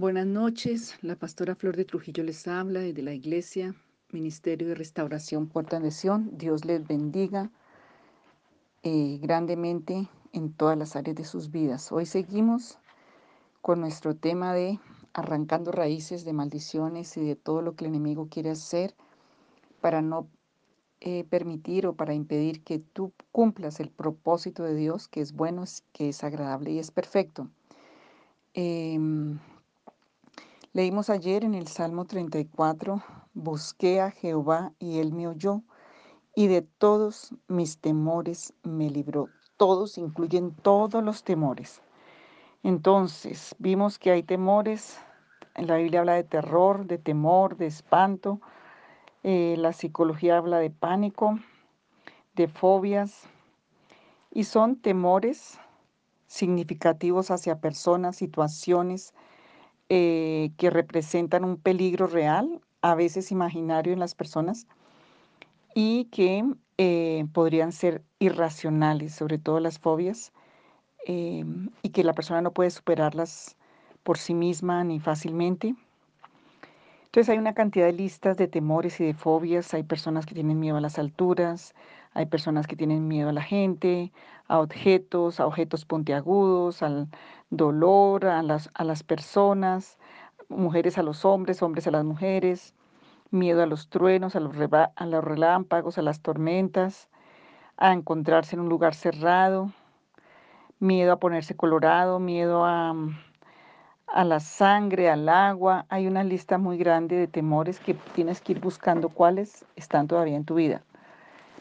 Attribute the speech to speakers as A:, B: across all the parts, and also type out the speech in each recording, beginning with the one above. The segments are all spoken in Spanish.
A: Buenas noches, la pastora Flor de Trujillo les habla desde la iglesia Ministerio de Restauración Puerta de Sion. Dios les bendiga eh, grandemente en todas las áreas de sus vidas. Hoy seguimos con nuestro tema de arrancando raíces de maldiciones y de todo lo que el enemigo quiere hacer para no eh, permitir o para impedir que tú cumplas el propósito de Dios, que es bueno, que es agradable y es perfecto. Em, leímos ayer en el Salmo 34, busqué a Jehová y él me oyó, y de todos mis temores me libró. Todos incluyen todos los temores. Entonces, vimos que hay temores, la Biblia habla de terror, de temor, de espanto, eh, la psicología habla de pánico, de fobias, y son temores significativos hacia personas, situaciones eh, que representan un peligro real, a veces imaginario en las personas, y que eh, podrían ser irracionales, sobre todo las fobias, em, y que la persona no puede superarlas por sí misma ni fácilmente. Entonces hay una cantidad de listas de temores y de fobias. Hay personas que tienen miedo a las alturas, hay personas que tienen miedo a la gente, a objetos, a objetos puntiagudos, al dolor, a las, a las personas, mujeres a los hombres, hombres a las mujeres, miedo a los truenos, a los, a los relámpagos, a las tormentas, a encontrarse en un lugar cerrado, miedo a ponerse colorado, miedo a a la sangre, al agua. Hay una lista muy grande de temores que tienes que ir buscando cuáles están todavía en tu vida.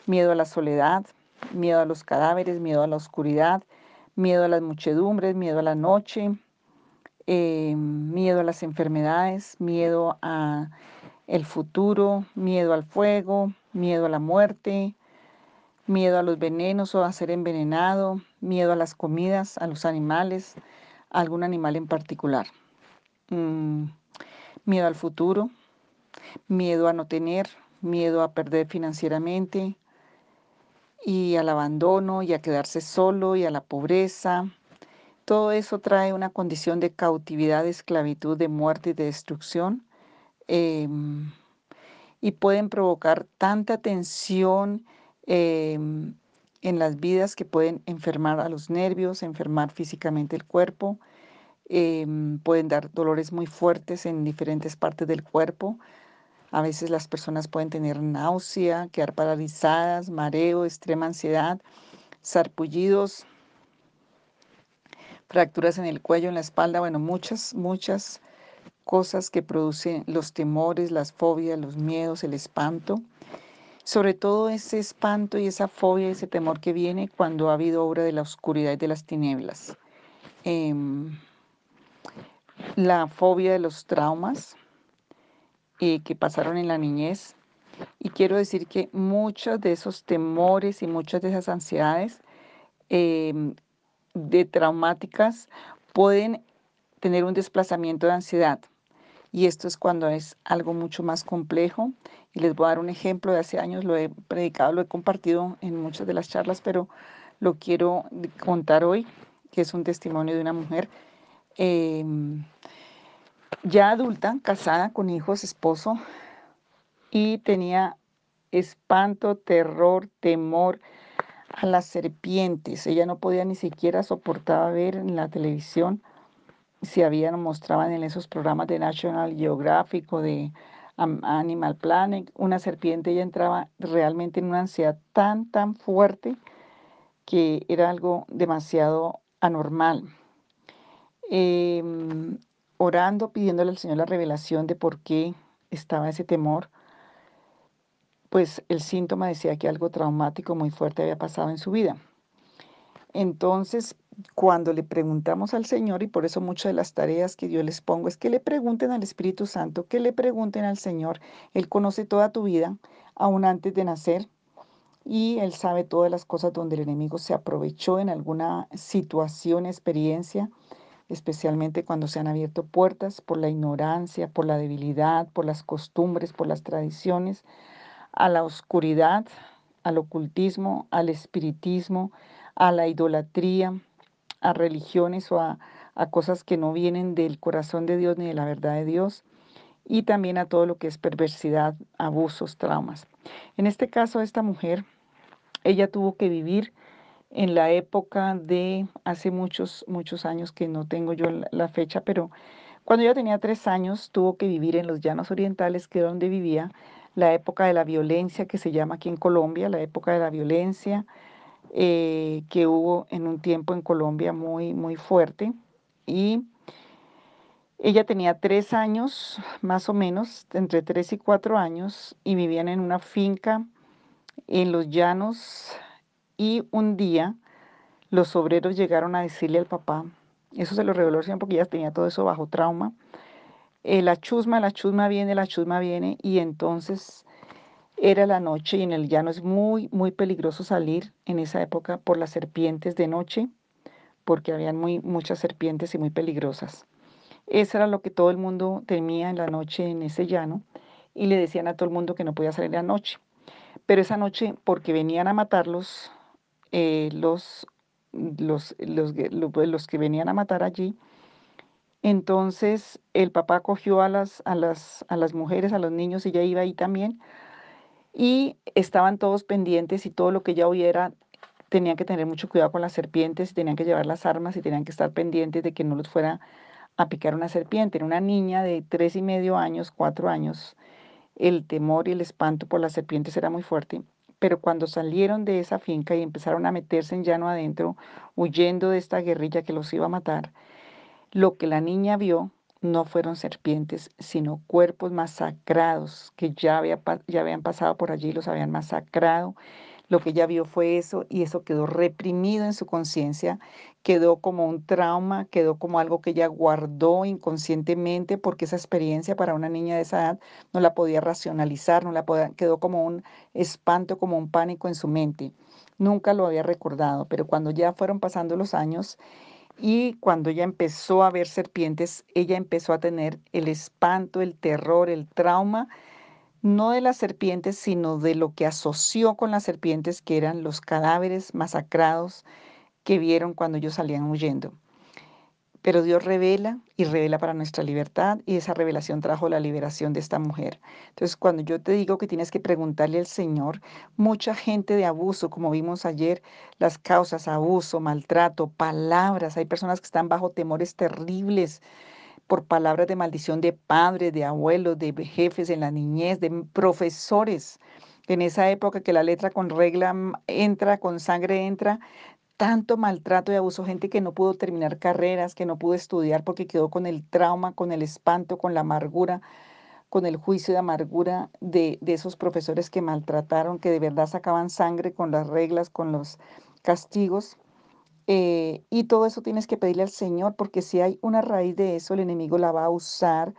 A: Miedo a la soledad, miedo a los cadáveres, miedo a la oscuridad, miedo a las muchedumbres, miedo a la noche, eh, miedo a las enfermedades, miedo a el futuro, miedo al fuego, miedo a la muerte, miedo a los venenos o a ser envenenado, miedo a las comidas, a los animales, algún animal en particular. Mm, miedo al futuro, miedo a no tener, miedo a perder financieramente y al abandono y a quedarse solo y a la pobreza. Todo eso trae una condición de cautividad, de esclavitud, de muerte y de destrucción. Em, y pueden provocar tanta tensión em, en las vidas que pueden enfermar a los nervios, enfermar físicamente el cuerpo, em, pueden dar dolores muy fuertes en diferentes partes del cuerpo. A veces las personas pueden tener náusea, quedar paralizadas, mareo, extrema ansiedad, sarpullidos, fracturas en el cuello, en la espalda, bueno, muchas, muchas cosas que producen los temores, las fobias, los miedos, el espanto sobre todo ese espanto y esa fobia, ese temor que viene cuando ha habido obra de la oscuridad y de las tinieblas. Em, la fobia de los traumas eh, que pasaron en la niñez. Y quiero decir que muchos de esos temores y muchas de esas ansiedades em, de traumáticas pueden tener un desplazamiento de ansiedad. Y esto es cuando es algo mucho más complejo y les voy a dar un ejemplo de hace años, lo he predicado, lo he compartido en muchas de las charlas, pero lo quiero contar hoy, que es un testimonio de una mujer em, ya adulta, casada, con hijos, esposo, y tenía espanto, terror, temor a las serpientes. Ella no podía ni siquiera soportar ver en la televisión si habían, mostraban en esos programas de National Geographic o de Animal Planet, una serpiente ya entraba realmente en una ansiedad tan, tan fuerte que era algo demasiado anormal. Em, orando, pidiéndole al Señor la revelación de por qué estaba ese temor, pues el síntoma decía que algo traumático muy fuerte había pasado en su vida. Entonces, cuando le preguntamos al Señor, y por eso muchas de las tareas que yo les pongo es que le pregunten al Espíritu Santo, que le pregunten al Señor. Él conoce toda tu vida, aún antes de nacer, y Él sabe todas las cosas donde el enemigo se aprovechó en alguna situación, experiencia, especialmente cuando se han abierto puertas por la ignorancia, por la debilidad, por las costumbres, por las tradiciones, a la oscuridad, al ocultismo, al espiritismo, a la idolatría, a religiones o a, cosas que no vienen del corazón de Dios ni de la verdad de Dios, y también a todo lo que es perversidad, abusos, traumas. En este caso, esta mujer, ella tuvo que vivir en la época de hace muchos, muchos años que no tengo yo la fecha, pero cuando ella tenía tres años tuvo que vivir en los llanos orientales, que es donde vivía, la época de la violencia que se llama aquí en Colombia, la época de la violencia eh, que hubo en un tiempo en Colombia muy, muy fuerte. Y ella tenía tres años, más o menos, entre tres y cuatro años, y vivían en una finca en los llanos. Y un día los obreros llegaron a decirle al papá, eso se lo reveló siempre porque ella tenía todo eso bajo trauma, eh, la chusma, la chusma viene, la chusma viene, y entonces era la noche y en el llano es muy, muy peligroso salir en esa época por las serpientes de noche, porque habían muy, muchas serpientes y muy peligrosas. Eso era lo que todo el mundo temía en la noche en ese llano y le decían a todo el mundo que no podía salir la noche. Pero esa noche, porque venían a matarlos, eh, los, los, los, los, que venían a matar allí, entonces el papá cogió a las, a, las, a las mujeres, a los niños, ella iba ahí también, y estaban todos pendientes y todo lo que ella oyera tenían que tener mucho cuidado con las serpientes, tenían que llevar las armas y tenían que estar pendientes de que no los fuera a picar una serpiente. Era una niña de tres y medio años, cuatro años. El temor y el espanto por las serpientes era muy fuerte. Pero cuando salieron de esa finca y empezaron a meterse en llano adentro, huyendo de esta guerrilla que los iba a matar, lo que la niña vio no fueron serpientes, sino cuerpos masacrados que ya, había, ya habían pasado por allí, los habían masacrado. Lo que ella vio fue eso y eso quedó reprimido en su conciencia, quedó como un trauma, quedó como algo que ella guardó inconscientemente porque esa experiencia para una niña de esa edad no la podía racionalizar, no la podía, quedó como un espanto, como un pánico en su mente. Nunca lo había recordado, pero cuando ya fueron pasando los años y cuando ella empezó a ver serpientes, ella empezó a tener el espanto, el terror, el trauma no de las serpientes, sino de lo que asoció con las serpientes, que eran los cadáveres masacrados que vieron cuando ellos salían huyendo. Pero Dios revela y revela para nuestra libertad y esa revelación trajo la liberación de esta mujer. Entonces, cuando yo te digo que tienes que preguntarle al Señor, mucha gente de abuso, como vimos ayer, las causas, abuso, maltrato, palabras, hay personas que están bajo temores terribles por palabras de maldición de padres, de abuelos, de jefes en la niñez, de profesores. En esa época que la letra con regla entra, con sangre entra, tanto maltrato y abuso, gente que no pudo terminar carreras, que no pudo estudiar porque quedó con el trauma, con el espanto, con la amargura, con el juicio de amargura de, de esos profesores que maltrataron, que de verdad sacaban sangre con las reglas, con los castigos. Eh, y todo eso tienes que pedirle al Señor, porque si hay una raíz de eso, el enemigo la va a usar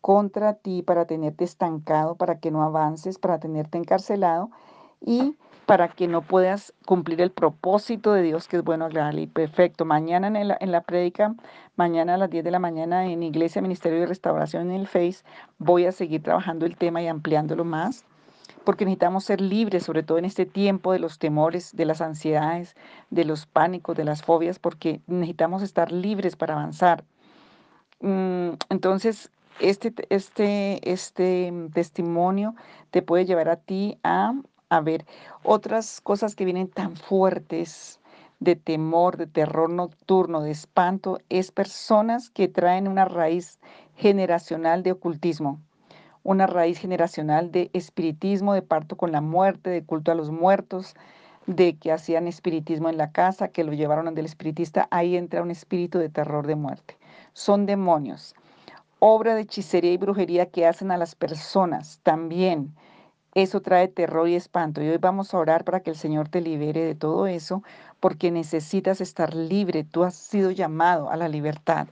A: contra ti para tenerte estancado, para que no avances, para tenerte encarcelado y para que no puedas cumplir el propósito de Dios que es bueno, agradable y perfecto. Mañana en la, en la prédica, mañana a las 10 de la mañana en Iglesia Ministerio de Restauración en el Face, voy a seguir trabajando el tema y ampliándolo más porque necesitamos ser libres, sobre todo en este tiempo de los temores, de las ansiedades, de los pánicos, de las fobias, porque necesitamos estar libres para avanzar. Mm, entonces, este, este, este testimonio te puede llevar a ti a, a ver otras cosas que vienen tan fuertes de temor, de terror nocturno, de espanto, es personas que traen una raíz generacional de ocultismo una raíz generacional de espiritismo, de parto con la muerte, de culto a los muertos, de que hacían espiritismo en la casa, que lo llevaron del espiritista, ahí entra un espíritu de terror de muerte. Son demonios. Obra de hechicería y brujería que hacen a las personas también. Eso trae terror y espanto. Y hoy vamos a orar para que el Señor te libere de todo eso, porque necesitas estar libre. Tú has sido llamado a la libertad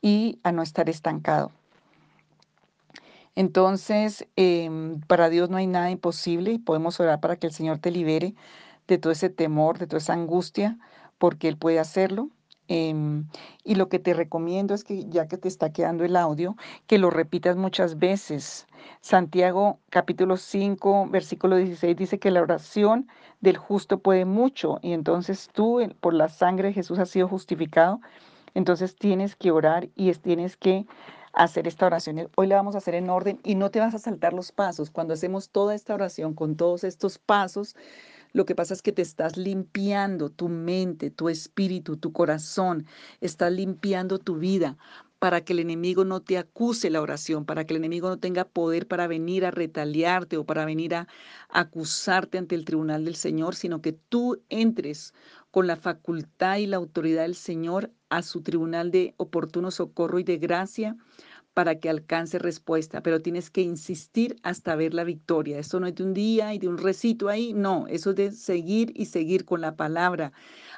A: y a no estar estancado. Entonces, em, para Dios no hay nada imposible y podemos orar para que el Señor te libere de todo ese temor, de toda esa angustia, porque Él puede hacerlo. Em, y lo que te recomiendo es que ya que te está quedando el audio, que lo repitas muchas veces. Santiago capítulo 5, versículo 16 dice que la oración del justo puede mucho y entonces tú por la sangre de Jesús has sido justificado Entonces tienes que orar y tienes que hacer esta oración. Hoy la vamos a hacer en orden y no te vas a saltar los pasos. Cuando hacemos toda esta oración con todos estos pasos, lo que pasa es que te estás limpiando tu mente, tu espíritu, tu corazón, estás limpiando tu vida para que el enemigo no te acuse la oración, para que el enemigo no tenga poder para venir a retaliarte o para venir a acusarte ante el tribunal del Señor, sino que tú entres con la facultad y la autoridad del Señor a su tribunal de oportuno socorro y de gracia para que alcance respuesta, pero tienes que insistir hasta ver la victoria. Esto no es de un día y de un recito ahí, no, eso es de seguir y seguir con la palabra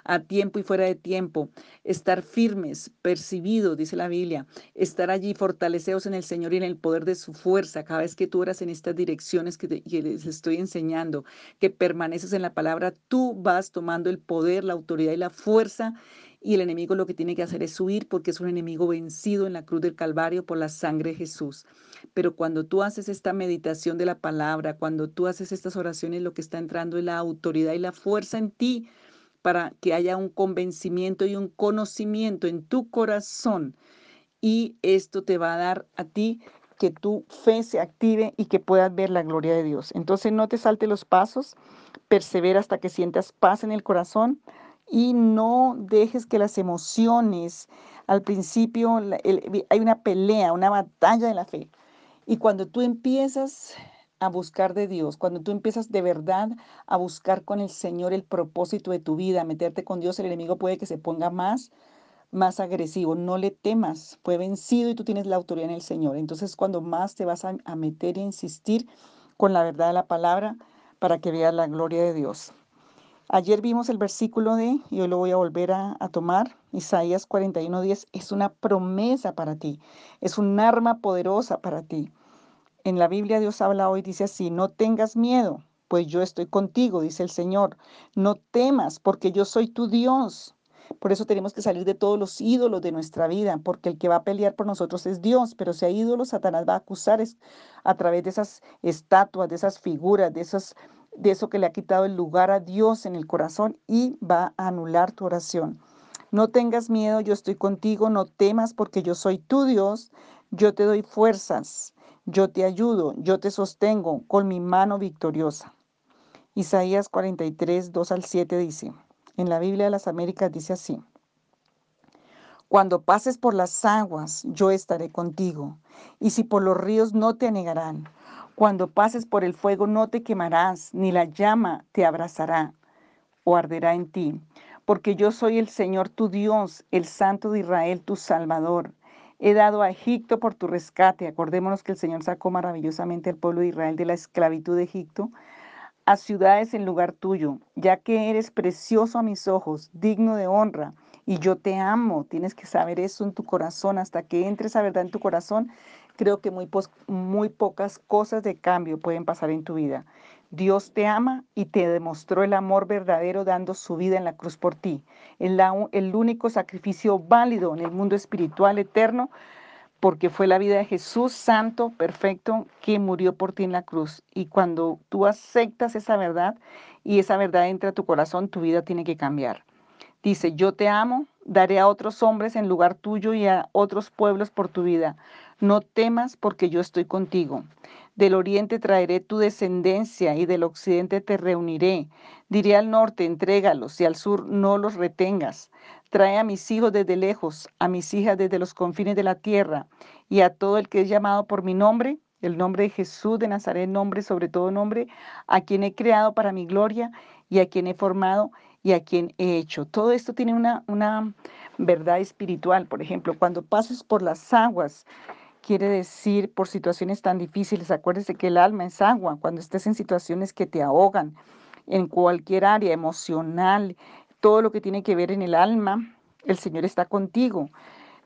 A: a tiempo y fuera de tiempo, estar firmes, percibidos, dice la Biblia, estar allí fortaleceos en el Señor y en el poder de su fuerza, cada vez que tú eras en estas direcciones que, que les estoy enseñando, que permaneces en la palabra, tú vas tomando el poder, la autoridad y la fuerza y el enemigo lo que tiene que hacer es huir porque es un enemigo vencido en la cruz del Calvario por la sangre de Jesús. Pero cuando tú haces esta meditación de la palabra, cuando tú haces estas oraciones, lo que está entrando es la autoridad y la fuerza en ti para que haya un convencimiento y un conocimiento en tu corazón. Y esto te va a dar a ti que tu fe se active y que puedas ver la gloria de Dios. Entonces no te salte los pasos, persevera hasta que sientas paz en el corazón y no dejes que las emociones, al principio hay una pelea, una batalla de la fe. Y cuando tú empiezas a buscar de Dios, cuando tú empiezas de verdad a buscar con el Señor el propósito de tu vida, a meterte con Dios, el enemigo puede que se ponga más más agresivo, no le temas, fue vencido y tú tienes la autoridad en el Señor. Entonces cuando más te vas a, a meter e insistir con la verdad de la palabra para que veas la gloria de Dios. Ayer vimos el versículo de, y hoy lo voy a volver a, tomar, Isaías 41:10, es una promesa para ti, es un arma poderosa para ti. En la Biblia Dios habla hoy, dice así, no tengas miedo, pues yo estoy contigo, dice el Señor. No temas, porque yo soy tu Dios. Por eso tenemos que salir de todos los ídolos de nuestra vida, porque el que va a pelear por nosotros es Dios, pero si hay ídolos, Satanás va a acusar a través de esas estatuas, de esas figuras, de esas de eso que le ha quitado el lugar a Dios en el corazón y va a anular tu oración. No tengas miedo, yo estoy contigo, no temas porque yo soy tu Dios, yo te doy fuerzas, yo te ayudo, yo te sostengo con mi mano victoriosa. Isaías 43, 2 al 7 dice, en la Biblia de las Américas dice así, cuando pases por las aguas, yo estaré contigo, y si por los ríos no te anegarán cuando pases por el fuego no te quemarás, ni la llama te abrazará o arderá en ti, porque yo soy el Señor tu Dios, el Santo de Israel, tu Salvador. He dado a Egipto por tu rescate. Acordémonos que el Señor sacó maravillosamente al pueblo de Israel de la esclavitud de Egipto a ciudades en lugar tuyo, ya que eres precioso a mis ojos, digno de honra, y yo te amo. Tienes que saber eso en tu corazón. Hasta que entres a verdad en tu corazón, creo que muy, muy pocas cosas de cambio pueden pasar en tu vida. Dios te ama y te demostró el amor verdadero dando su vida en la cruz por ti. El único sacrificio válido en el mundo espiritual eterno porque fue la vida de Jesús santo, perfecto, que murió por ti en la cruz. Y cuando tú aceptas esa verdad y esa verdad entra a tu corazón, tu vida tiene que cambiar. Dice, yo te amo, daré a otros hombres en lugar tuyo y a otros pueblos por tu vida. No temas porque yo estoy contigo. Del oriente traeré tu descendencia y del occidente te reuniré. Diré al norte, entrégalos y al sur no los retengas. Trae a mis hijos desde lejos, a mis hijas desde los confines de la tierra y a todo el que es llamado por mi nombre, el nombre de Jesús de Nazaret, nombre sobre todo nombre, a quien he creado para mi gloria y a quien he formado y a quien he hecho. Todo esto tiene una, una verdad espiritual. Por ejemplo, cuando pases por las aguas, quiere decir por situaciones tan difíciles. Acuérdese que el alma es agua. Cuando estés en situaciones que te ahogan, en cualquier área emocional, todo lo que tiene que ver en el alma, el Señor está contigo.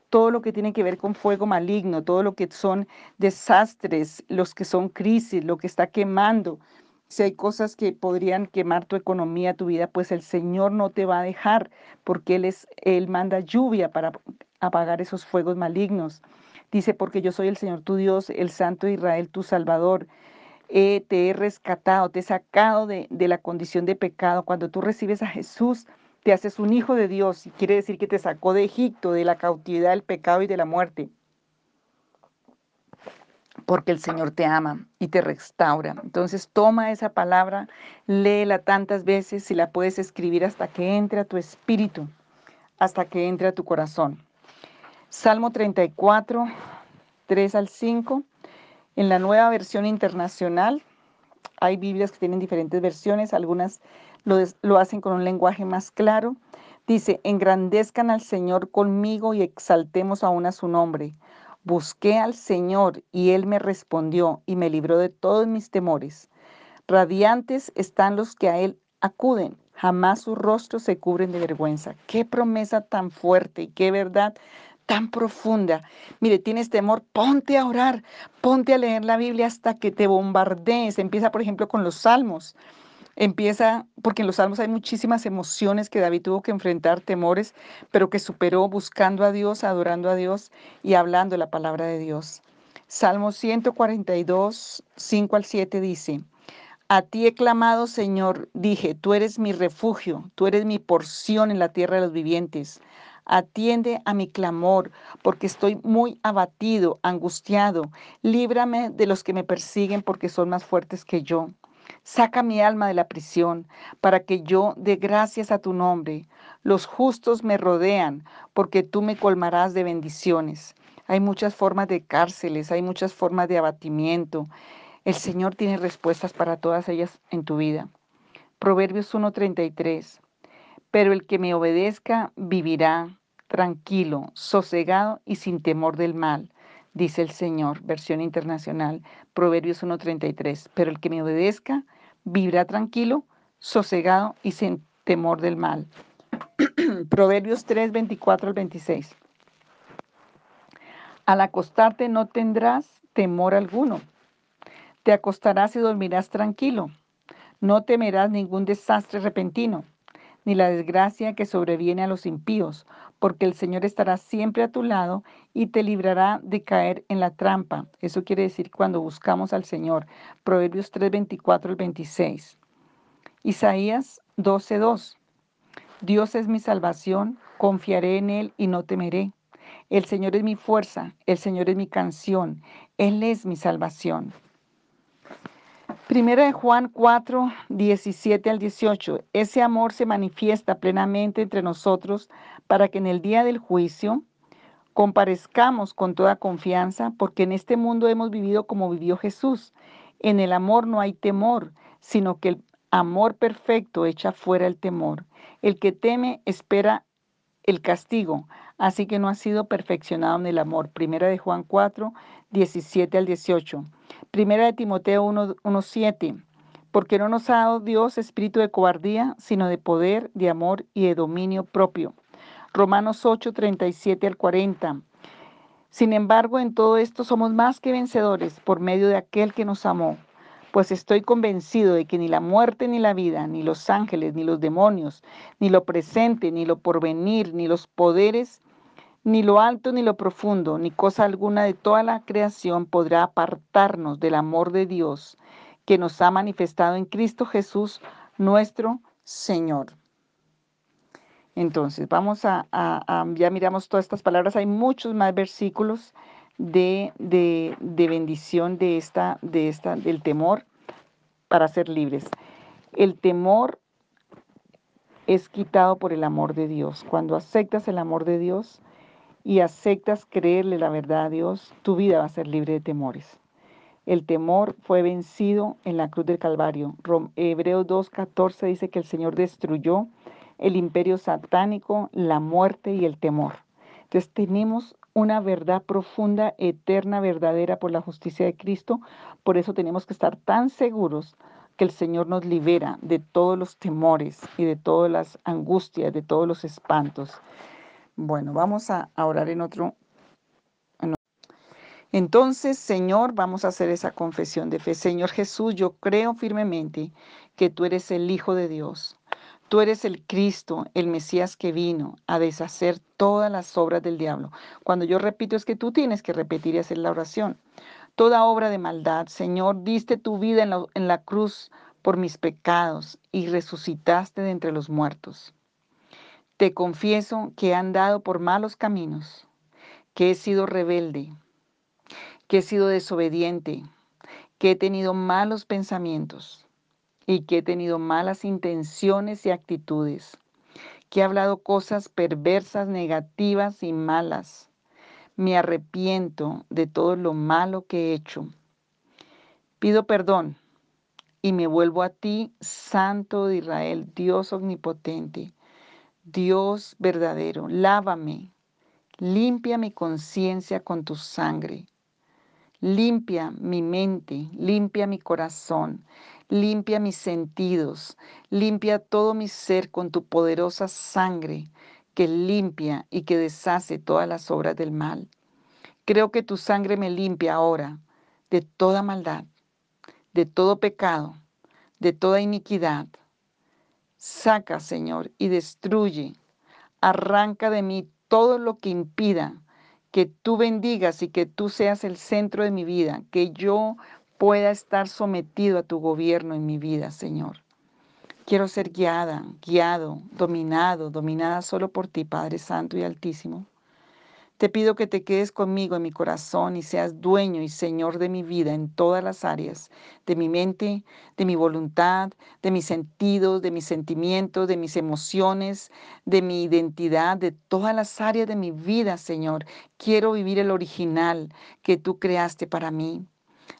A: Todo lo que tiene que ver con fuego maligno, todo lo que son desastres, los que son crisis, lo que está quemando. Si hay cosas que podrían quemar tu economía, tu vida, pues el Señor no te va a dejar, porque Él es, Él manda lluvia para apagar esos fuegos malignos. Dice, porque yo soy el Señor tu Dios, el Santo de Israel, tu Salvador. te he rescatado, te he sacado de, de la condición de pecado. Cuando tú recibes a Jesús, te haces un hijo de Dios y quiere decir que te sacó de Egipto, de la cautividad del pecado y de la muerte. Porque el Señor te ama y te restaura. Entonces toma esa palabra, léela tantas veces y la puedes escribir hasta que entre a tu espíritu, hasta que entre a tu corazón. Salmo 34, 3 al 5. En la nueva versión internacional, hay Biblias que tienen diferentes versiones, algunas lo, hacen con un lenguaje más claro. Dice, engrandezcan al Señor conmigo y exaltemos aún a su nombre. Busqué al Señor y Él me respondió y me libró de todos mis temores. Radiantes están los que a Él acuden, jamás sus rostros se cubren de vergüenza. Qué promesa tan fuerte y qué verdad tan profunda. Mire, tienes temor, ponte a orar, ponte a leer la Biblia hasta que te bombardees. Empieza, por ejemplo, con los salmos. Empieza, porque en los salmos hay muchísimas emociones que David tuvo que enfrentar, temores, pero que superó buscando a Dios, adorando a Dios y hablando la palabra de Dios. Salmo 142, 5 al 7 dice, A ti he clamado, Señor, dije, tú eres mi refugio, tú eres mi porción en la tierra de los vivientes. Atiende a mi clamor, porque estoy muy abatido, angustiado. Líbrame de los que me persiguen, porque son más fuertes que yo. Saca mi alma de la prisión, para que yo dé gracias a tu nombre. Los justos me rodean, porque tú me colmarás de bendiciones. Hay muchas formas de cárceles, hay muchas formas de abatimiento. El Señor tiene respuestas para todas ellas en tu vida. Proverbios 1:33 pero el que me obedezca vivirá tranquilo, sosegado y sin temor del mal, dice el Señor, versión internacional, Proverbios 1.33. Pero el que me obedezca vivirá tranquilo, sosegado y sin temor del mal. Proverbios 3, 24 al 26. Al acostarte no tendrás temor alguno. Te acostarás y dormirás tranquilo. No temerás ningún desastre repentino ni la desgracia que sobreviene a los impíos, porque el Señor estará siempre a tu lado y te librará de caer en la trampa. Eso quiere decir cuando buscamos al Señor. Proverbios 3, 24 al 26. Isaías 12, 2. Dios es mi salvación, confiaré en Él y no temeré. El Señor es mi fuerza, el Señor es mi canción, Él es mi salvación. Primera de Juan 4, 17 al 18. Ese amor se manifiesta plenamente entre nosotros para que en el día del juicio comparezcamos con toda confianza, porque en este mundo hemos vivido como vivió Jesús. En el amor no hay temor, sino que el amor perfecto echa fuera el temor. El que teme espera el castigo, así que no ha sido perfeccionado en el amor. Primera de Juan 4, 17 al 18. Primera de Timoteo 1.7, porque no nos ha dado Dios espíritu de cobardía, sino de poder, de amor y de dominio propio. Romanos 8, 37 al 40. Sin embargo, en todo esto somos más que vencedores por medio de aquel que nos amó, pues estoy convencido de que ni la muerte ni la vida, ni los ángeles, ni los demonios, ni lo presente, ni lo porvenir, ni los poderes, ni lo alto ni lo profundo, ni cosa alguna de toda la creación podrá apartarnos del amor de Dios que nos ha manifestado en Cristo Jesús, nuestro Señor. Entonces, vamos a, ya miramos todas estas palabras, hay muchos más versículos de, de, de bendición de esta, de esta, del temor para ser libres. El temor es quitado por el amor de Dios. Cuando aceptas el amor de Dios, y aceptas creerle la verdad a Dios, tu vida va a ser libre de temores. El temor fue vencido en la cruz del Calvario. Hebreos 2.14 dice que el Señor destruyó el imperio satánico, la muerte y el temor. Entonces tenemos una verdad profunda, eterna, verdadera por la justicia de Cristo. Por eso tenemos que estar tan seguros que el Señor nos libera de todos los temores y de todas las angustias, de todos los espantos. Bueno, vamos a orar en otro. Entonces, Señor, vamos a hacer esa confesión de fe. Señor Jesús, yo creo firmemente que tú eres el Hijo de Dios. Tú eres el Cristo, el Mesías que vino a deshacer todas las obras del diablo. Cuando yo repito es que tú tienes que repetir y hacer la oración. Toda obra de maldad, Señor, diste tu vida en la, en la cruz por mis pecados y resucitaste de entre los muertos. Te confieso que he andado por malos caminos, que he sido rebelde, que he sido desobediente, que he tenido malos pensamientos y que he tenido malas intenciones y actitudes, que he hablado cosas perversas, negativas y malas. Me arrepiento de todo lo malo que he hecho. Pido perdón y me vuelvo a ti, Santo de Israel, Dios omnipotente, Dios verdadero. Lávame, limpia mi conciencia con tu sangre. Limpia mi mente, limpia mi corazón, limpia mis sentidos, limpia todo mi ser con tu poderosa sangre que limpia y que deshace todas las obras del mal. Creo que tu sangre me limpia ahora de toda maldad, de todo pecado, de toda iniquidad. Saca, Señor, y destruye, arranca de mí todo lo que impida que tú bendigas y que tú seas el centro de mi vida, que yo pueda estar sometido a tu gobierno en mi vida, Señor. Quiero ser guiada, guiado, dominado, dominada solo por ti, Padre Santo y Altísimo. Te pido que te quedes conmigo en mi corazón y seas dueño y señor de mi vida en todas las áreas, de mi mente, de mi voluntad, de mis sentidos, de mis sentimientos, de mis emociones, de mi identidad, de todas las áreas de mi vida, Señor. Quiero vivir el original que tú creaste para mí.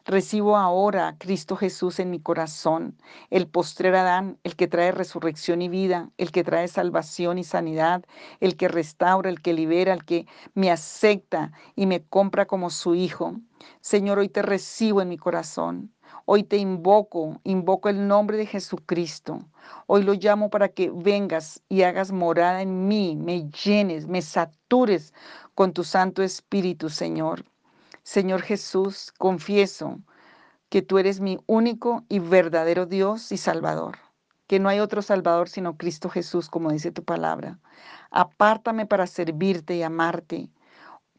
A: Recibo ahora a Cristo Jesús en mi corazón, el postrer Adán, el que trae resurrección y vida, el que trae salvación y sanidad, el que restaura, el que libera, el que me acepta y me compra como su hijo. Señor, hoy te recibo en mi corazón. Hoy te invoco, invoco el nombre de Jesucristo. Hoy lo llamo para que vengas y hagas morada en mí, me llenes, me satures con tu Santo Espíritu, Señor. Señor Jesús, confieso que tú eres mi único y verdadero Dios y Salvador, que no hay otro Salvador sino Cristo Jesús, como dice tu palabra. Apártame para servirte y amarte,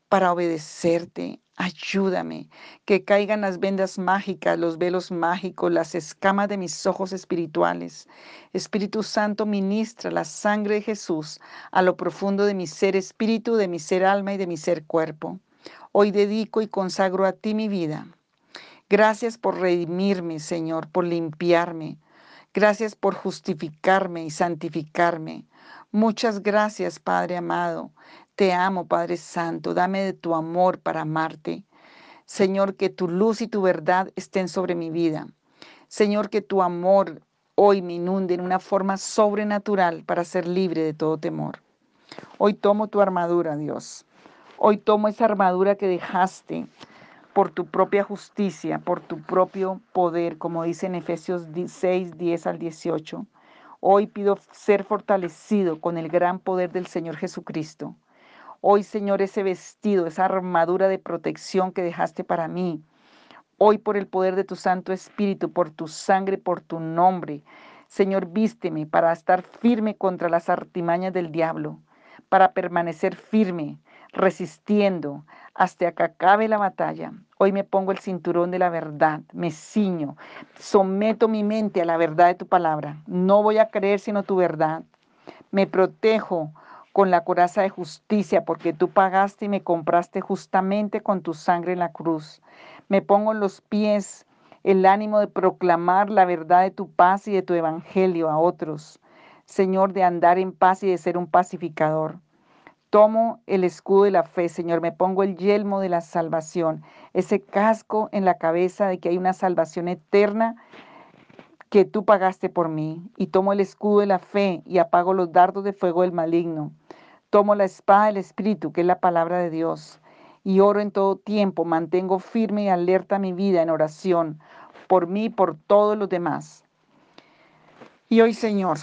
A: para obedecerte. Ayúdame, que caigan las vendas mágicas, los velos mágicos, las escamas de mis ojos espirituales. Espíritu Santo, ministra la sangre de Jesús a lo profundo de mi ser espíritu, de mi ser alma y de mi ser cuerpo. Hoy dedico y consagro a ti mi vida. Gracias por redimirme, Señor, por limpiarme. Gracias por justificarme y santificarme. Muchas gracias, Padre amado. Te amo, Padre Santo. Dame de tu amor para amarte. Señor, que tu luz y tu verdad estén sobre mi vida. Señor, que tu amor hoy me inunde en una forma sobrenatural para ser libre de todo temor. Hoy tomo tu armadura, Dios. Hoy tomo esa armadura que dejaste por tu propia justicia, por tu propio poder, como dice en Efesios 6, 10 al 18. Hoy pido ser fortalecido con el gran poder del Señor Jesucristo. Hoy, Señor, ese vestido, esa armadura de protección que dejaste para mí. Hoy, por el poder de tu Santo Espíritu, por tu sangre, por tu nombre. Señor, vísteme para estar firme contra las artimañas del diablo, para permanecer firme, resistiendo hasta que acabe la batalla. Hoy me pongo el cinturón de la verdad, me ciño, someto mi mente a la verdad de tu palabra. No voy a creer sino tu verdad. Me protejo con la coraza de justicia porque tú pagaste y me compraste justamente con tu sangre en la cruz. Me pongo en los pies el ánimo de proclamar la verdad de tu paz y de tu evangelio a otros. Señor, de andar en paz y de ser un pacificador. Tomo el escudo de la fe, Señor, me pongo el yelmo de la salvación, ese casco en la cabeza de que hay una salvación eterna que tú pagaste por mí. Y tomo el escudo de la fe y apago los dardos de fuego del maligno. Tomo la espada del Espíritu, que es la palabra de Dios, y oro en todo tiempo, mantengo firme y alerta mi vida en oración por mí y por todos los demás. Y hoy, Señor,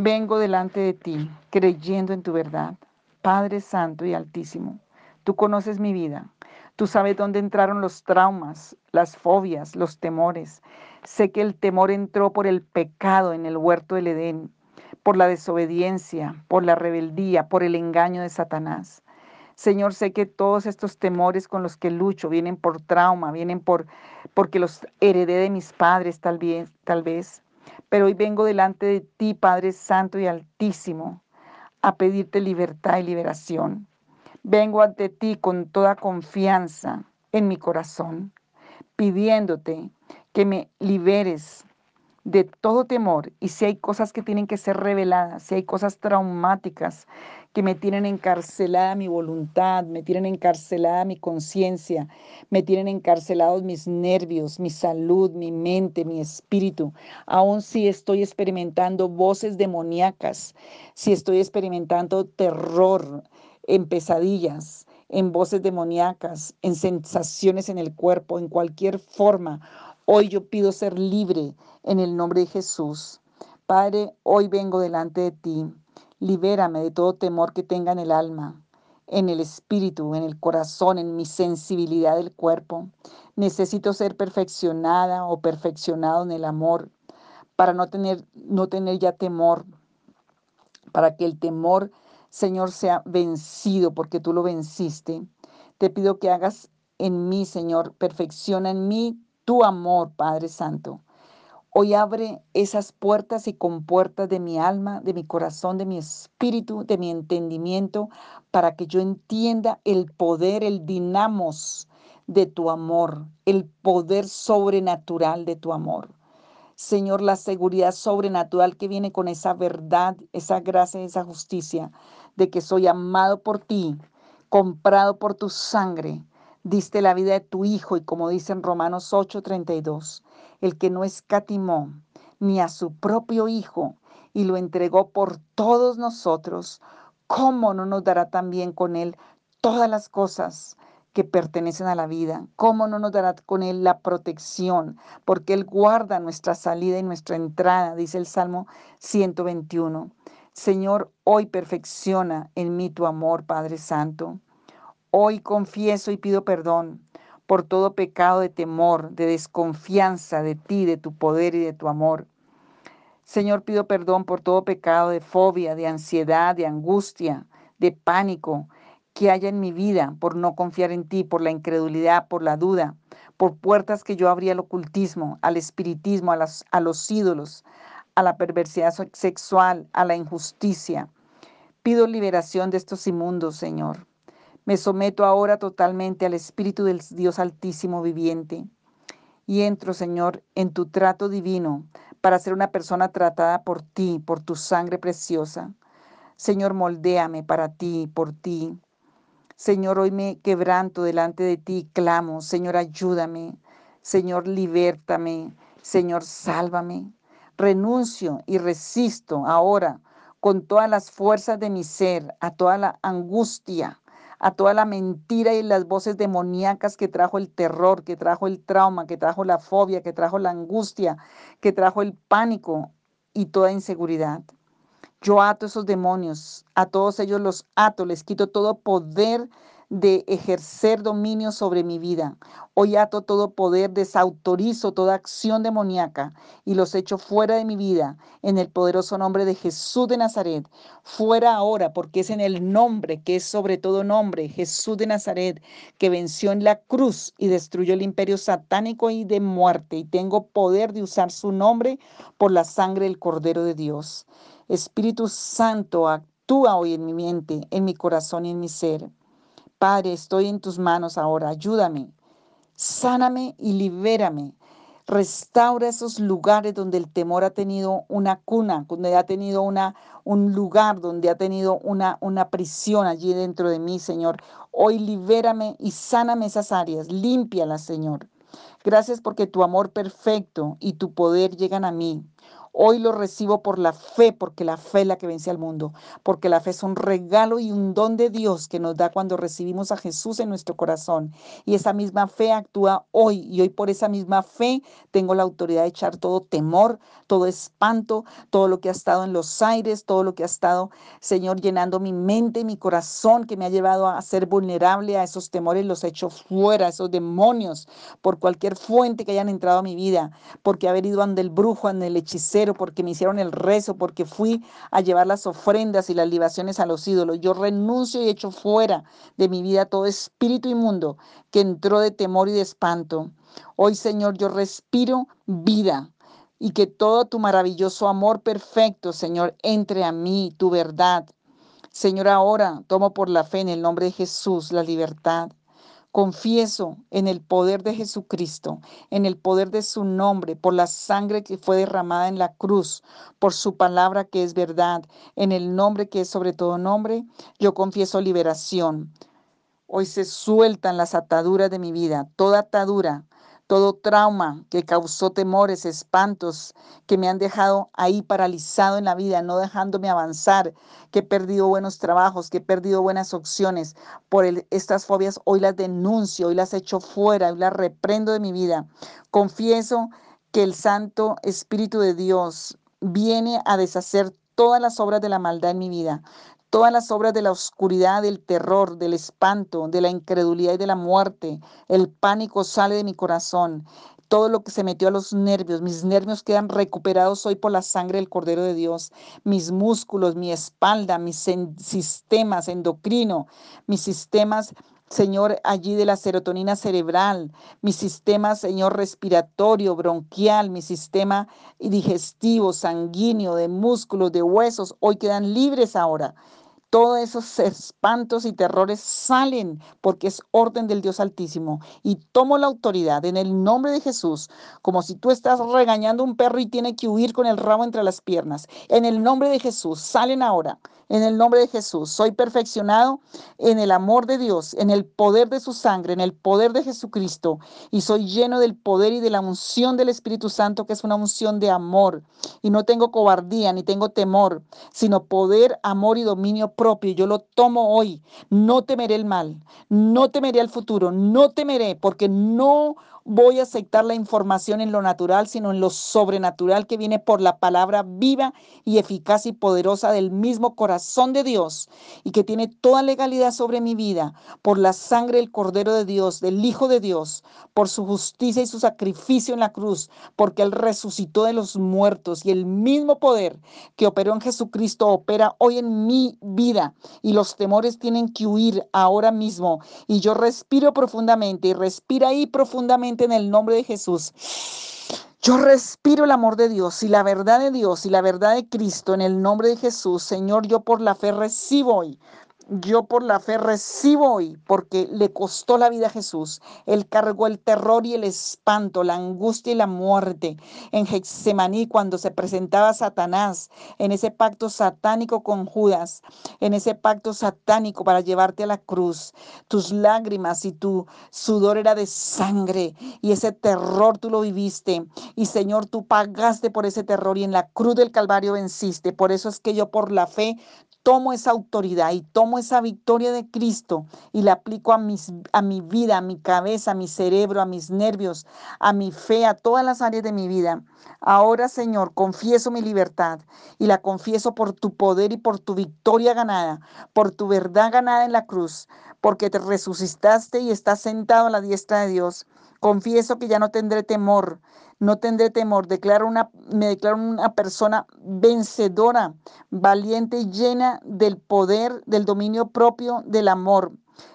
A: Vengo delante de ti creyendo en tu verdad. Padre Santo y Altísimo, tú conoces mi vida. Tú sabes dónde entraron los traumas, las fobias, los temores. Sé que el temor entró por el pecado en el huerto del Edén, por la desobediencia, por la rebeldía, por el engaño de Satanás. Señor, sé que todos estos temores con los que lucho vienen por trauma, vienen por porque los heredé de mis padres tal vez, tal vez. Pero hoy vengo delante de ti, Padre Santo y Altísimo, a pedirte libertad y liberación. Vengo ante ti con toda confianza en mi corazón, pidiéndote que me liberes de todo temor y si hay cosas que tienen que ser reveladas, si hay cosas traumáticas que me tienen encarcelada mi voluntad, me tienen encarcelada mi conciencia, me tienen encarcelados mis nervios, mi salud, mi mente, mi espíritu. Aún si estoy experimentando voces demoníacas, si estoy experimentando terror en pesadillas, en voces demoníacas, en sensaciones en el cuerpo, en cualquier forma. Hoy yo pido ser libre en el nombre de Jesús. Padre, hoy vengo delante de ti Libérame de todo temor que tenga en el alma, en el espíritu, en el corazón, en mi sensibilidad del cuerpo. Necesito ser perfeccionada o perfeccionado en el amor para no tener, no tener ya temor, para que el temor, Señor, sea vencido porque tú lo venciste. Te pido que hagas en mí, Señor, perfecciona en mí tu amor, Padre Santo. Hoy abre esas puertas y compuertas de mi alma, de mi corazón, de mi espíritu, de mi entendimiento, para que yo entienda el poder, el dinamos de tu amor, el poder sobrenatural de tu amor. Señor, la seguridad sobrenatural que viene con esa verdad, esa gracia, esa justicia, de que soy amado por ti, comprado por tu sangre, diste la vida de tu Hijo y como dice en Romanos 8:32, el que no escatimó ni a su propio Hijo y lo entregó por todos nosotros, ¿cómo no nos dará también con él todas las cosas? que pertenecen a la vida, cómo no nos dará con Él la protección, porque Él guarda nuestra salida y nuestra entrada, dice el Salmo 121. Señor, hoy perfecciona en mí tu amor, Padre Santo. Hoy confieso y pido perdón por todo pecado de temor, de desconfianza de ti, de tu poder y de tu amor. Señor, pido perdón por todo pecado de fobia, de ansiedad, de angustia, de pánico que haya en mi vida por no confiar en ti, por la incredulidad, por la duda, por puertas que yo abría al ocultismo, al espiritismo, a, a los ídolos, a la perversidad sexual, a la injusticia. Pido liberación de estos inmundos, Señor. Me someto ahora totalmente al Espíritu del Dios Altísimo viviente y entro, Señor, en tu trato divino para ser una persona tratada por ti, por tu sangre preciosa. Señor, moldéame para ti, por ti. Señor, hoy me quebranto delante de ti, clamo, Señor, ayúdame. Señor, libértame. Señor, sálvame. Renuncio y resisto ahora con todas las fuerzas de mi ser a toda la angustia, a toda la mentira y las voces demoníacas que trajo el terror, que trajo el trauma, que trajo la fobia, que trajo la angustia, que trajo el pánico y toda inseguridad. Yo ato esos demonios, a todos ellos los ato, les quito todo poder de ejercer dominio sobre mi vida. Hoy ato todo poder, desautorizo toda acción demoníaca y los echo fuera de mi vida en el poderoso nombre de Jesús de Nazaret. Fuera ahora, porque es en el nombre que es sobre todo nombre, Jesús de Nazaret, que venció en la cruz y destruyó el imperio satánico y de muerte. Y tengo poder de usar su nombre por la sangre del Cordero de Dios. Espíritu Santo, actúa hoy en mi mente, en mi corazón y en mi ser. Padre, estoy en tus manos ahora, ayúdame, sáname y libérame. Restaura esos lugares donde el temor ha tenido una cuna, donde ha tenido una, un lugar, donde ha tenido una, una prisión allí dentro de mí, Señor. Hoy libérame y sáname esas áreas, límpialas, Señor. Gracias porque tu amor perfecto y tu poder llegan a mí. Hoy lo recibo por la fe, porque la fe es la que vence al mundo, porque la fe es un regalo y un don de Dios que nos da cuando recibimos a Jesús en nuestro corazón. Y esa misma fe actúa hoy y hoy por esa misma fe tengo la autoridad de echar todo temor, todo espanto, todo lo que ha estado en los aires, todo lo que ha estado, Señor, llenando mi mente mi corazón, que me ha llevado a ser vulnerable a esos temores, los echo fuera, esos demonios, por cualquier fuente que hayan entrado a mi vida, porque haber ido ante el brujo, ante el hechicero, porque me hicieron el rezo, porque fui a llevar las ofrendas y las libaciones a los ídolos. Yo renuncio y echo fuera de mi vida todo espíritu inmundo que entró de temor y de espanto. Hoy, Señor, yo respiro vida y que todo tu maravilloso amor perfecto, Señor, entre a mí, tu verdad, Señor, ahora tomo por la fe en el nombre de Jesús la libertad. Confieso en el poder de Jesucristo, en el poder de su nombre, por la sangre que fue derramada en la cruz, por su palabra que es verdad, en el nombre que es sobre todo nombre, yo confieso liberación. Hoy se sueltan las ataduras de mi vida, toda atadura todo trauma que causó temores, espantos, que me han dejado ahí paralizado en la vida, no dejándome avanzar, que he perdido buenos trabajos, que he perdido buenas opciones por estas fobias, hoy las denuncio, hoy las echo fuera, hoy las reprendo de mi vida. Confieso que el Santo Espíritu de Dios viene a deshacer todas las obras de la maldad en mi vida todas las obras de la oscuridad, del terror, del espanto, de la incredulidad y de la muerte. El pánico sale de mi corazón. Todo lo que se metió a los nervios, mis nervios quedan recuperados hoy por la sangre del Cordero de Dios. Mis músculos, mi espalda, mis sistemas endocrino, mis sistemas Señor, allí de la serotonina cerebral, mi sistema, Señor, respiratorio, bronquial, mi sistema digestivo, sanguíneo, de músculos, de huesos, hoy quedan libres ahora todos esos espantos y terrores salen porque es orden del Dios Altísimo. Y tomo la autoridad en el nombre de Jesús, como si tú estás regañando a un perro y tiene que huir con el rabo entre las piernas. En el nombre de Jesús, salen ahora. En el nombre de Jesús, soy perfeccionado en el amor de Dios, en el poder de su sangre, en el poder de Jesucristo. Y soy lleno del poder y de la unción del Espíritu Santo, que es una unción de amor. Y no tengo cobardía ni tengo temor, sino poder, amor y dominio propio. Yo lo tomo hoy. No temeré el mal, no temeré el futuro, no temeré porque no voy a aceptar la información en lo natural, sino en lo sobrenatural que viene por la palabra viva y eficaz y poderosa del mismo corazón de Dios y que tiene toda legalidad sobre mi vida por la sangre del Cordero de Dios, del Hijo de Dios, por su justicia y su sacrificio en la cruz, porque Él resucitó de los muertos y el mismo poder que operó en Jesucristo opera hoy en mi vida y los temores tienen que huir ahora mismo. Y yo respiro profundamente y respira ahí profundamente en el nombre de Jesús. Yo respiro el amor de Dios y la verdad de Dios y la verdad de Cristo en el nombre de Jesús. Señor, yo por la fe recibo hoy yo por la fe recibo hoy, porque le costó la vida a Jesús. Él cargó el terror y el espanto, la angustia y la muerte. En Getsemaní, cuando se presentaba Satanás, en ese pacto satánico con Judas, en ese pacto satánico para llevarte a la cruz, tus lágrimas y tu sudor era de sangre y ese terror tú lo viviste. Y Señor, tú pagaste por ese terror y en la cruz del Calvario venciste. Por eso es que yo por la fe tomo esa autoridad y tomo esa victoria de Cristo y la aplico a, mis, a mi vida, a mi cabeza, a mi cerebro, a mis nervios, a mi fe, a todas las áreas de mi vida. Ahora, Señor, confieso mi libertad y la confieso por tu poder y por tu victoria ganada, por tu verdad ganada en la cruz, porque te resucitaste y estás sentado a la diestra de Dios. Confieso que ya no tendré temor, no tendré temor. Declaro una, me declaro una persona vencedora, valiente y llena del poder, del dominio propio, del amor.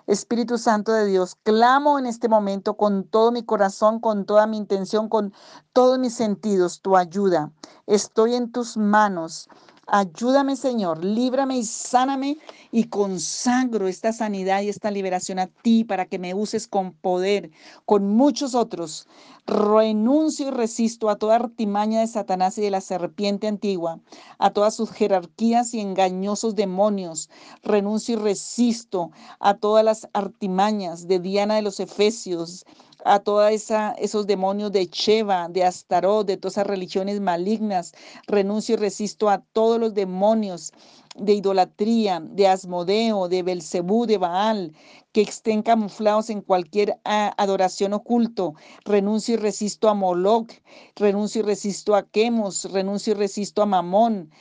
A: Espíritu Santo de Dios, clamo en este momento con todo mi corazón, con toda mi intención, con todos mis sentidos, tu ayuda. Estoy en tus manos. Ayúdame, Señor, líbrame y sáname y consagro esta sanidad y esta liberación a ti para que me uses con poder, con muchos otros. Renuncio y resisto a toda artimaña de Satanás y de la serpiente antigua, a todas sus jerarquías y engañosos demonios. Renuncio y resisto a todas las artimañas de Diana de los Efesios, a todos esos demonios de Cheva, de Astarot, de todas esas religiones malignas. Renuncio y resisto a todos los demonios de idolatría, de Asmodeo, de Belcebú, de Baal, que estén camuflados en cualquier ah, adoración oculto. Renuncio y resisto a Moloch, renuncio y resisto a Quemos, renuncio y resisto a Mamón.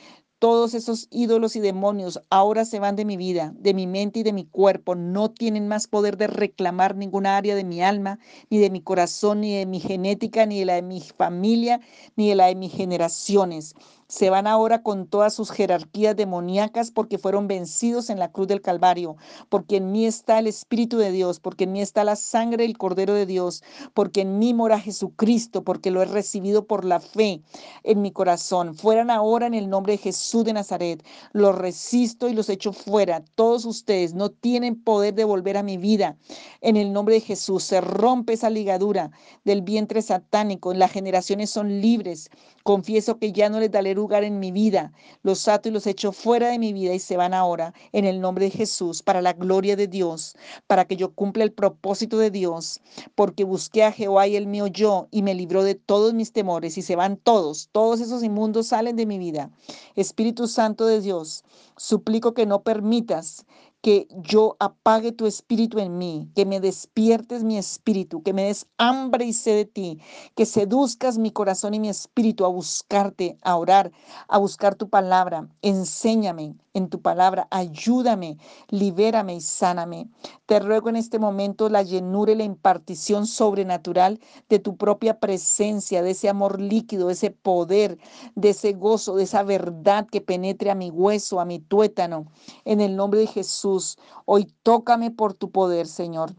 A: Todos esos ídolos y demonios ahora se van de mi vida, de mi mente y de mi cuerpo. No tienen más poder de reclamar ninguna área de mi alma, ni de mi corazón, ni de mi genética, ni de la de mi familia, ni de la de mis generaciones. Se van ahora con todas sus jerarquías demoníacas porque fueron vencidos en la cruz del Calvario, porque en mí está el Espíritu de Dios, porque en mí está la sangre del Cordero de Dios, porque en mí mora Jesucristo, porque lo he recibido por la fe en mi corazón. Fueran ahora en el nombre de Jesús de Nazaret. Los resisto y los echo fuera. Todos ustedes no tienen poder de volver a mi vida. En el nombre de Jesús se rompe esa ligadura del vientre satánico. Las generaciones son libres. Confieso que ya no les daré lugar en mi vida. Los ato y los echo fuera de mi vida y se van ahora en el nombre de Jesús para la gloria de Dios, para que yo cumpla el propósito de Dios, porque busqué a Jehová y el mío yo y me libró de todos mis temores y se van todos, todos esos inmundos salen de mi vida. Espíritu Santo de Dios, suplico que no permitas que yo apague tu espíritu en mí, que me despiertes mi espíritu, que me des hambre y sed de ti, que seduzcas mi corazón y mi espíritu a buscarte, a orar, a buscar tu palabra. Enséñame en tu palabra, ayúdame, libérame y sáname. Te ruego en este momento la llenura y la impartición sobrenatural de tu propia presencia, de ese amor líquido, de ese poder, de ese gozo, de esa verdad que penetre a mi hueso, a mi tuétano. En el nombre de Jesús Hoy tócame por tu poder, Señor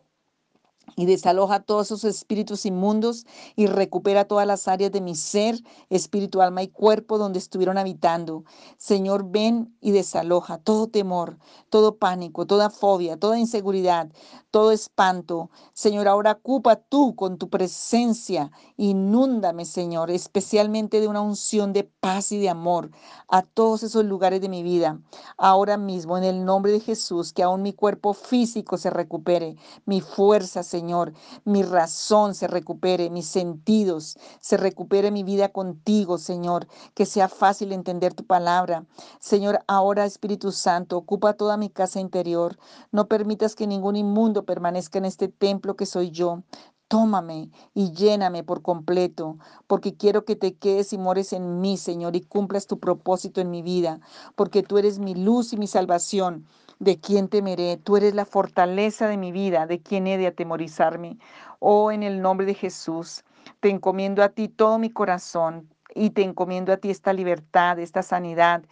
A: y desaloja todos esos espíritus inmundos y recupera todas las áreas de mi ser, espíritu, alma y cuerpo donde estuvieron habitando. Señor, ven y desaloja todo temor, todo pánico, toda fobia, toda inseguridad, todo espanto. Señor, ahora ocupa tú con tu presencia, inúndame, Señor, especialmente de una unción de paz y de amor a todos esos lugares de mi vida. Ahora mismo, en el nombre de Jesús, que aún mi cuerpo físico se recupere, mi fuerza, Señor, mi razón se recupere, mis sentidos, se recupere mi vida contigo, Señor, que sea fácil entender tu palabra. Señor, ahora Espíritu Santo, ocupa toda mi casa interior. No permitas que ningún inmundo permanezca en este templo que soy yo. Tómame y lléname por completo, porque quiero que te quedes y mores en mí, Señor, y cumplas tu propósito en mi vida, porque tú eres mi luz y mi salvación. ¿De quién temeré? Tú eres la fortaleza de mi vida, ¿de quién he de atemorizarme? Oh, en el nombre de Jesús, te encomiendo a ti todo mi corazón y te encomiendo a ti esta libertad, esta sanidad.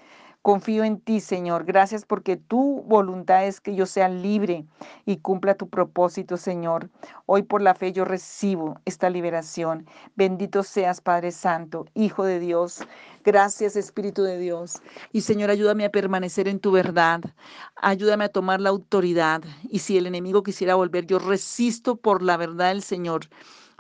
A: Confío en ti, Señor. Gracias porque tu voluntad es que yo sea libre y cumpla tu propósito, Señor. Hoy por la fe yo recibo esta liberación. Bendito seas, Padre Santo, Hijo de Dios. Gracias, Espíritu de Dios. Y Señor, ayúdame a permanecer en tu verdad. Ayúdame a tomar la autoridad. Y si el enemigo quisiera volver, yo resisto por la verdad del Señor.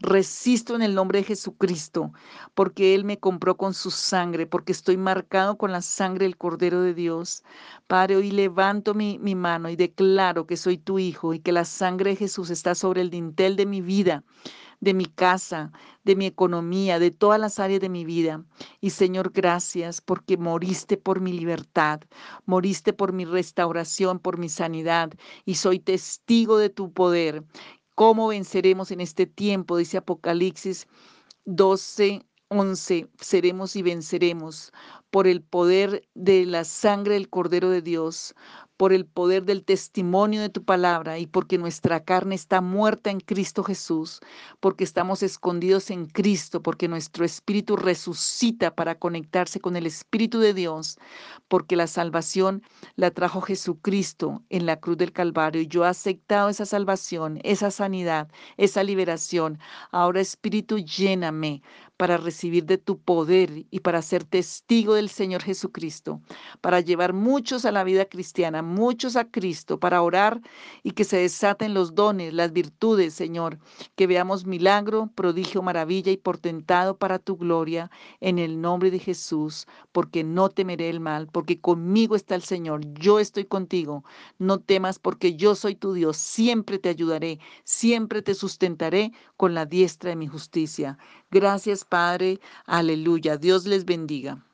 A: Resisto en el nombre de Jesucristo, porque Él me compró con su sangre, porque estoy marcado con la sangre del Cordero de Dios. Padre, hoy levanto mi, mi mano y declaro que soy tu Hijo y que la sangre de Jesús está sobre el dintel de mi vida de mi casa, de mi economía, de todas las áreas de mi vida. Y Señor, gracias porque moriste por mi libertad, moriste por mi restauración, por mi sanidad, y soy testigo de tu poder. ¿Cómo venceremos en este tiempo? Dice Apocalipsis 12, 11. Seremos y venceremos por el poder de la sangre del Cordero de Dios, por el poder del testimonio de tu palabra y porque nuestra carne está muerta en Cristo Jesús, porque estamos escondidos en Cristo, porque nuestro espíritu resucita para conectarse con el Espíritu de Dios, porque la salvación la trajo Jesucristo en la cruz del Calvario y yo he aceptado esa salvación, esa sanidad, esa liberación. Ahora Espíritu, lléname para recibir de tu poder y para ser testigo Señor Jesucristo, para llevar muchos a la vida cristiana, muchos a Cristo, para orar y que se desaten los dones, las virtudes, Señor, que veamos milagro, prodigio, maravilla y portentado para tu gloria en el nombre de Jesús, porque no temeré el mal, porque conmigo está el Señor, yo estoy contigo, no temas porque yo soy tu Dios, siempre te ayudaré, siempre te sustentaré con la diestra de mi justicia. Gracias, Padre. Aleluya. Dios les bendiga.